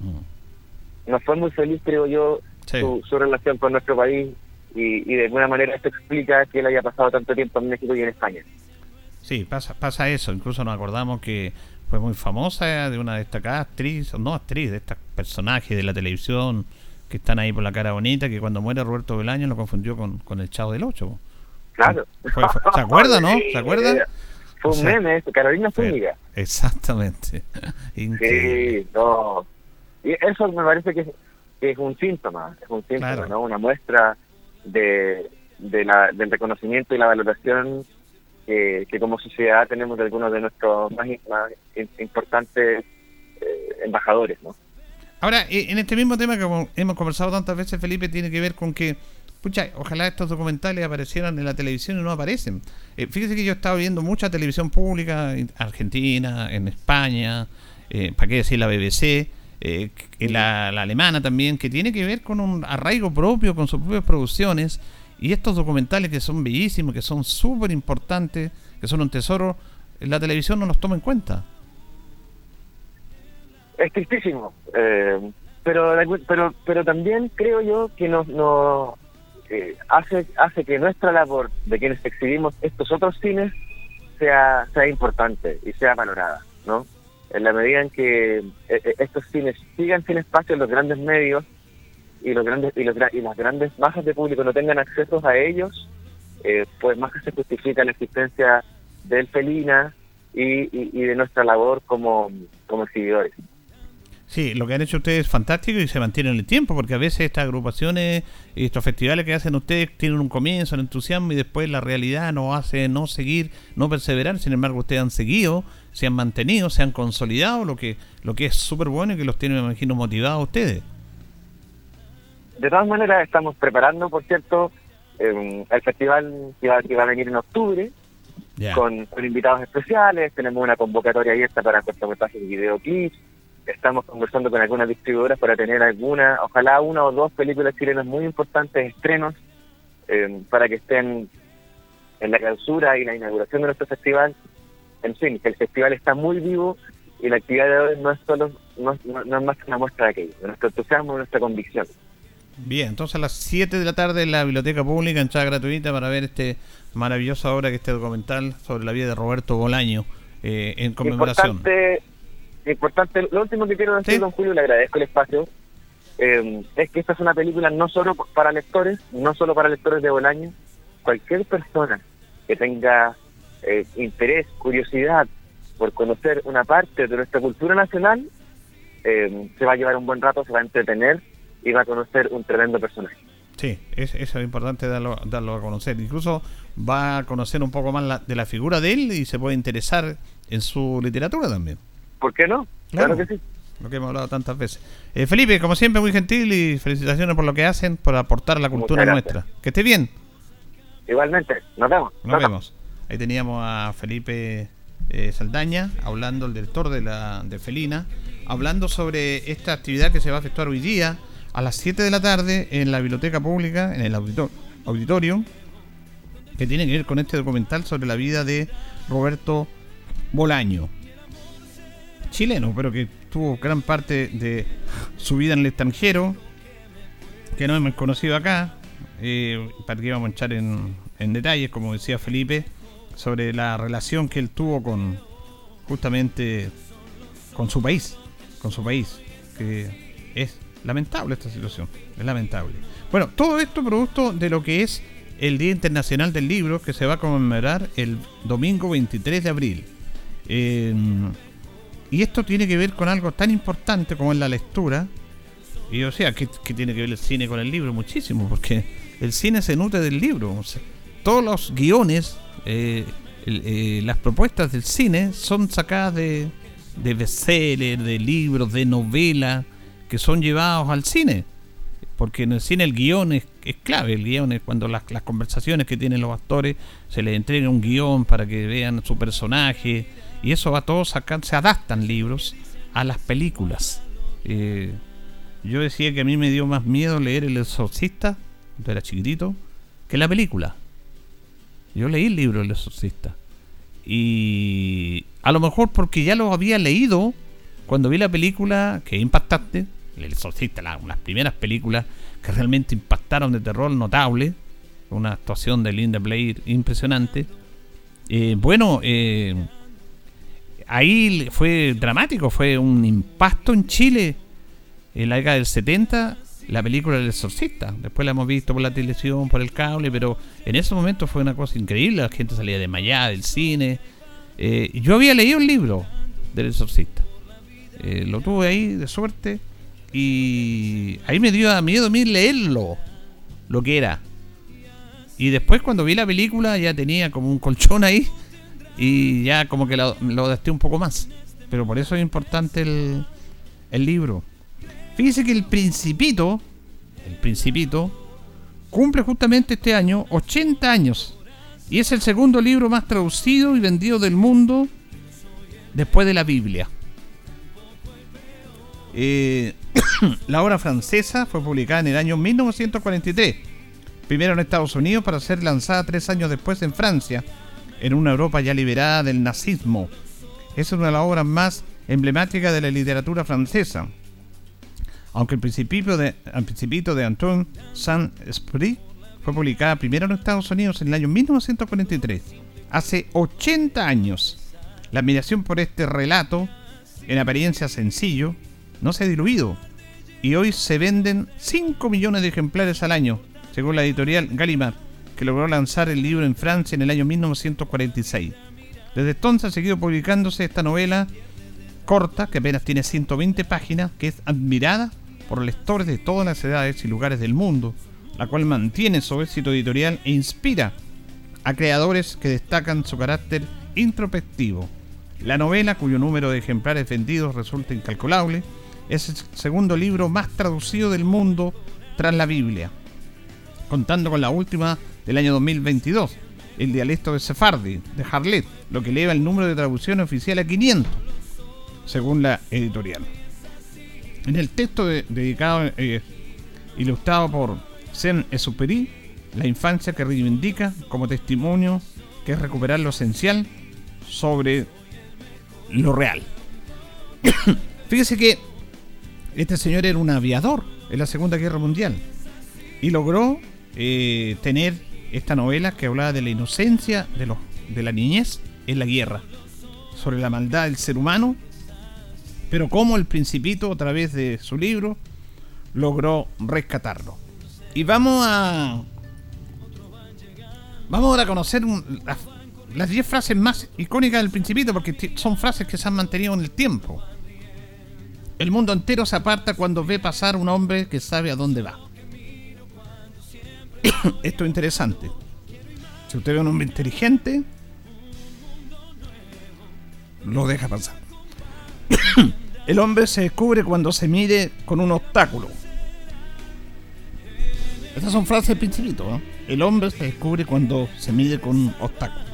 Mm. Nos fue muy feliz, creo yo, su, relación con nuestro país y, de alguna manera esto explica que él haya pasado tanto tiempo en México y en España. Sí, pasa, pasa eso. Incluso nos acordamos que fue muy famosa de una destacada actriz, no actriz, de estos personajes de la televisión que están ahí por la cara bonita, que cuando muere Roberto Belaño lo confundió con, con el Chavo del Ocho. Claro. ¿Se acuerda, no? ¿Se acuerda? Fue un meme, Carolina Zúñiga. Exactamente. sí, no. Y eso me parece que es, un síntoma, es un síntoma, ¿no? Una muestra de, de la, del reconocimiento y la valoración que, que como sociedad tenemos de algunos de nuestros más, más importantes eh, embajadores, ¿no? Ahora, eh, en este mismo tema que hemos conversado tantas veces, Felipe, tiene que ver con que, pucha, ojalá estos documentales aparecieran en la televisión y no aparecen. Eh, fíjese que yo he estado viendo mucha televisión pública en Argentina, en España, eh, ¿para qué decir la BBC? Eh, la, la, alemana también, que tiene que ver con un arraigo propio, con sus propias producciones, y estos documentales que son bellísimos, que son súper importantes, que son un tesoro, la televisión no los toma en cuenta es tristísimo. Eh, pero, pero, pero también creo yo que nos, eh, hace, hace que nuestra labor de quienes exhibimos estos otros cines sea, sea importante y sea valorada, ¿no? En la medida en que eh, estos cines sigan sin espacio en los grandes medios y los grandes y, los, y las grandes masas de público no tengan acceso a ellos, pues más que se justifica la existencia del Felina y, y, de nuestra labor como, como exhibidores. Sí, lo que han hecho ustedes es fantástico y se mantienen en el tiempo, porque a veces estas agrupaciones y estos festivales que hacen ustedes tienen un comienzo, un entusiasmo y después la realidad nos hace no seguir, no perseverar. Sin embargo, ustedes han seguido, se han mantenido, se han consolidado, lo que lo que es súper bueno y que los tiene, me imagino, motivados a ustedes. De todas maneras, estamos preparando, por cierto, el festival que va, a venir en octubre, con, invitados especiales. Tenemos una convocatoria abierta para cortometrajes y videoclips estamos conversando con algunas distribuidoras para tener alguna, ojalá una o dos películas chilenas muy importantes, estrenos, eh, para que estén en la clausura y la inauguración de nuestro festival. En fin, que el festival está muy vivo y la actividad de hoy no es solo no, es más que una muestra de aquello, de nuestro entusiasmo, de nuestra convicción. Bien, entonces a las 7 de la tarde en la Biblioteca Pública, entrada gratuita para ver este maravillosa obra que este documental sobre la vida de Roberto Bolaño eh, en conmemoración importante, lo último que quiero decir, don Julio, le agradezco el espacio, eh, es que esta es una película no solo para lectores, no solo para lectores de Bolaño, cualquier persona que tenga eh, interés, curiosidad por conocer una parte de nuestra cultura nacional, eh, se va a llevar un buen rato, se va a entretener y va a conocer un tremendo personaje. Sí, es, eso es importante darlo, darlo a conocer. Incluso va a conocer un poco más de la figura de él y se puede interesar en su literatura también. ¿Por qué no? Claro, que sí. Lo que hemos hablado tantas veces. Eh, Felipe, como siempre, muy gentil y felicitaciones por lo que hacen, por aportar a la cultura nuestra. Que esté bien. Igualmente, nos vemos. Nos vemos. Ahí teníamos a Felipe eh, Saldaña, hablando, el director de, la, de Felina, hablando sobre esta actividad que se va a efectuar hoy día a las 7 de la tarde en la biblioteca pública, en el auditorio, que tiene que ver con este documental sobre la vida de Roberto Bolaño chileno, pero que tuvo gran parte de su vida en el extranjero, que no hemos conocido acá, eh, para que íbamos a echar en, en detalles, como decía Felipe, sobre la relación que él tuvo con justamente con su país, con su país, que es lamentable esta situación, es lamentable. Bueno, todo esto producto de lo que es el Día Internacional del Libro, que se va a conmemorar el domingo 23 de abril. Y esto tiene que ver con algo tan importante como es la lectura. Y o sea, ¿qué, tiene que ver el cine con el libro? Muchísimo, porque el cine se nutre del libro. todos los guiones, eh, eh, las propuestas del cine son sacadas de, de bestsellers, de libros, de novelas, que son llevados al cine. Porque en el cine el guion es, clave, el guion es cuando las, conversaciones que tienen los actores se les entrega un guion para que vean su personaje y eso va todo sacar, se adaptan libros a las películas. Eh, yo decía que a mí me dio más miedo leer El Exorcista, cuando era chiquitito, que la película. Yo leí el libro El Exorcista. Y a lo mejor porque ya lo había leído cuando vi la película, que impactante, El Exorcista, las primeras películas que realmente impactaron de terror notable, una actuación de Linda Blair impresionante. Eh, bueno, eh, ahí fue dramático, fue un impacto en Chile en la década del 70 la película del exorcista. Después la hemos visto por la televisión, por el cable, pero en ese momento fue una cosa increíble. La gente salía desmayada del cine. Eh, yo había leído el libro del exorcista. Eh, lo tuve ahí de suerte y ahí me dio miedo a mí leerlo, lo que era. Y después cuando vi la película ya tenía como un colchón ahí y ya como que lo, lo un poco más. Pero por eso es importante el, libro. Fíjese que el Principito, el Principito, cumple justamente este año 80 años. Y es el segundo libro más traducido y vendido del mundo después de la Biblia. Eh, la obra francesa fue publicada en el año 1943, primero en Estados Unidos para ser lanzada tres años después en Francia, en una Europa ya liberada del nazismo. Es una de las obras más emblemáticas de la literatura francesa aunque el Principito de, el Principito de Antoine Saint-Esprit fue publicada primero en Estados Unidos en el año 1943, hace 80 años. La admiración por este relato, en apariencia sencillo, no se ha diluido y hoy se venden 5 millones de ejemplares al año, según la editorial Gallimard, que logró lanzar el libro en Francia en el año 1946. Desde entonces ha seguido publicándose esta novela corta, que apenas tiene 120 páginas, que es admirada por lectores de todas las edades y lugares del mundo, la cual mantiene su éxito editorial e inspira a creadores que destacan su carácter introspectivo. La novela, cuyo número de ejemplares vendidos resulta incalculable, es el segundo libro más traducido del mundo tras la Biblia, contando con la última del año 2022, el dialecto de Sefardi, de Harlet, lo que eleva el número de traducciones oficial a 500, según la editorial. En el texto dedicado, eh, ilustrado por Saint-Exupéry, la infancia que reivindica como testimonio que es recuperar lo esencial sobre lo real. Fíjese que este señor era un aviador en la Segunda Guerra Mundial y logró eh, tener esta novela que hablaba de la inocencia de, los, de la niñez en la guerra, sobre la maldad del ser humano pero como el principito, a través de su libro, logró rescatarlo. Y vamos a... Vamos ahora a conocer las 10 frases más icónicas del principito, porque son frases que se han mantenido en el tiempo. El mundo entero se aparta cuando ve pasar un hombre que sabe a dónde va. Esto es interesante. Si usted ve a un hombre inteligente, lo deja pasar. El hombre se descubre cuando se mide con un obstáculo. Estas son frases de principito. El hombre se descubre cuando se mide con un obstáculo.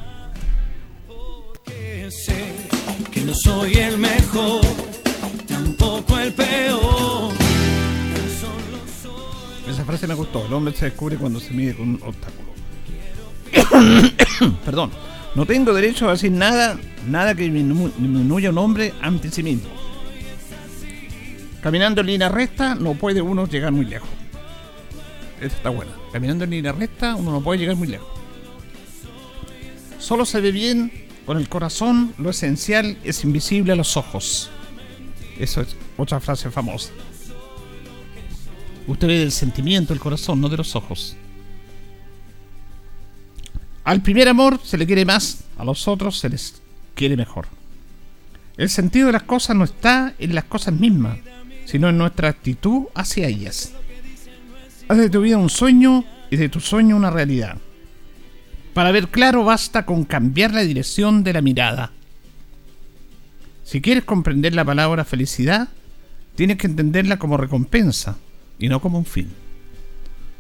Que no soy el mejor, tampoco el peor. Esa frase me gustó. El hombre se descubre cuando se mide con un obstáculo. Perdón. No tengo derecho a decir nada, nada que disminuya un hombre ante sí mismo. Caminando en línea recta no puede uno llegar muy lejos. Esta está buena. Caminando en línea recta uno no puede llegar muy lejos. Solo se ve bien con el corazón, lo esencial es invisible a los ojos. Eso es otra frase famosa. Usted ve del sentimiento, el corazón, no de los ojos. Al primer amor se le quiere más, a los otros se les quiere mejor. El sentido de las cosas no está en las cosas mismas, sino en nuestra actitud hacia ellas. Haz de tu vida un sueño y de tu sueño una realidad. Para ver claro basta con cambiar la dirección de la mirada. Si quieres comprender la palabra felicidad, tienes que entenderla como recompensa y no como un fin.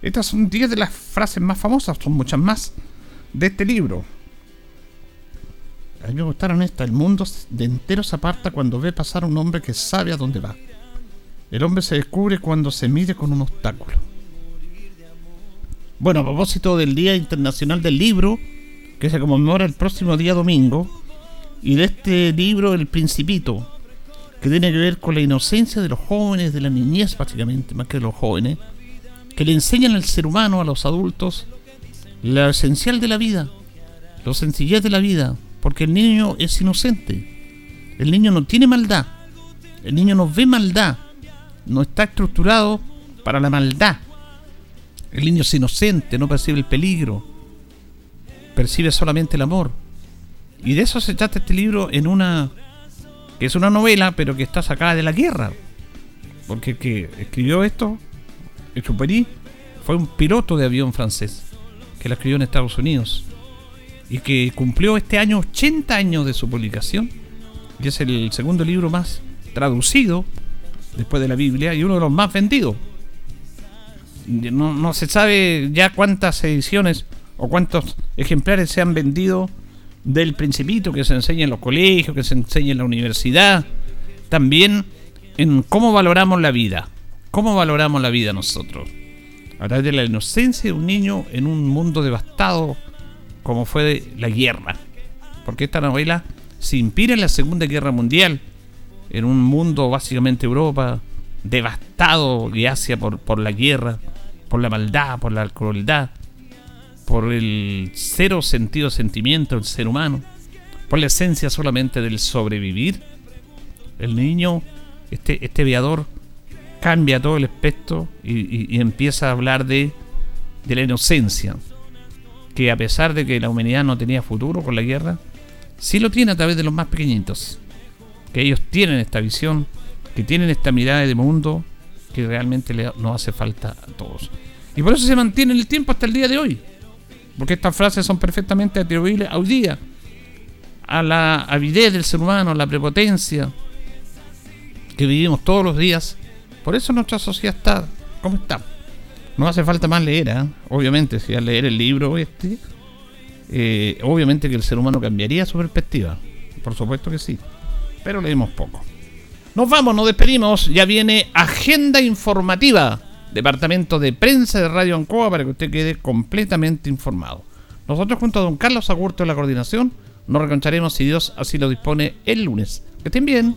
Estas son 10 de las frases más famosas, son muchas más, de este libro. A mí me gustaron estas. El mundo de entero se aparta cuando ve pasar un hombre que sabe a dónde va. El hombre se descubre cuando se mide con un obstáculo. Bueno, a propósito del Día Internacional del Libro, que se conmemora el próximo día domingo, y de este libro El Principito, que tiene que ver con la inocencia de los jóvenes, de la niñez básicamente, más que de los jóvenes, que le enseñan al ser humano, a los adultos, lo esencial de la vida, lo sencillez de la vida, porque el niño es inocente, el niño no tiene maldad, el niño no ve maldad, no está estructurado para la maldad. El niño es inocente, no percibe el peligro, percibe solamente el amor. Y de eso se trata este libro en una es una novela, pero que está sacada de la guerra. Porque el que escribió esto, el Chuperi, fue un piloto de avión francés que la escribió en Estados Unidos y que cumplió este año 80 años de su publicación. Y es el segundo libro más traducido después de la Biblia y uno de los más vendidos. No se sabe ya cuántas ediciones o cuántos ejemplares se han vendido del principito que se enseña en los colegios, que se enseña en la universidad, también en cómo valoramos la vida, cómo valoramos la vida nosotros, a través de la inocencia de un niño en un mundo devastado como fue la guerra, porque esta novela se inspira en la Segunda Guerra Mundial, en un mundo básicamente Europa devastado y Asia por, por la guerra, por la maldad, por la crueldad, por el cero sentido sentimiento del ser humano, por la esencia solamente del sobrevivir, el niño, este, este viador, cambia todo el aspecto y, empieza a hablar de, de la inocencia, que a pesar de que la humanidad no tenía futuro con la guerra, sí lo tiene a través de los más pequeñitos, que ellos tienen esta visión, que tienen esta mirada de mundo que realmente le, nos hace falta a todos. Y por eso se mantiene en el tiempo hasta el día de hoy. Porque estas frases son perfectamente atribuibles hoy día a la avidez del ser humano, a la prepotencia que vivimos todos los días. Por eso nuestra sociedad está como está. No hace falta más leer, ¿eh? obviamente, si al leer el libro este, eh, obviamente que el ser humano cambiaría su perspectiva. Por supuesto que sí. Pero leemos poco. Nos vamos, nos despedimos. Ya viene agenda informativa departamento de prensa de Radio Ancoa para que usted quede completamente informado. Nosotros junto a don Carlos Agurto de la coordinación nos reconcharemos si Dios así lo dispone el lunes. Que estén bien.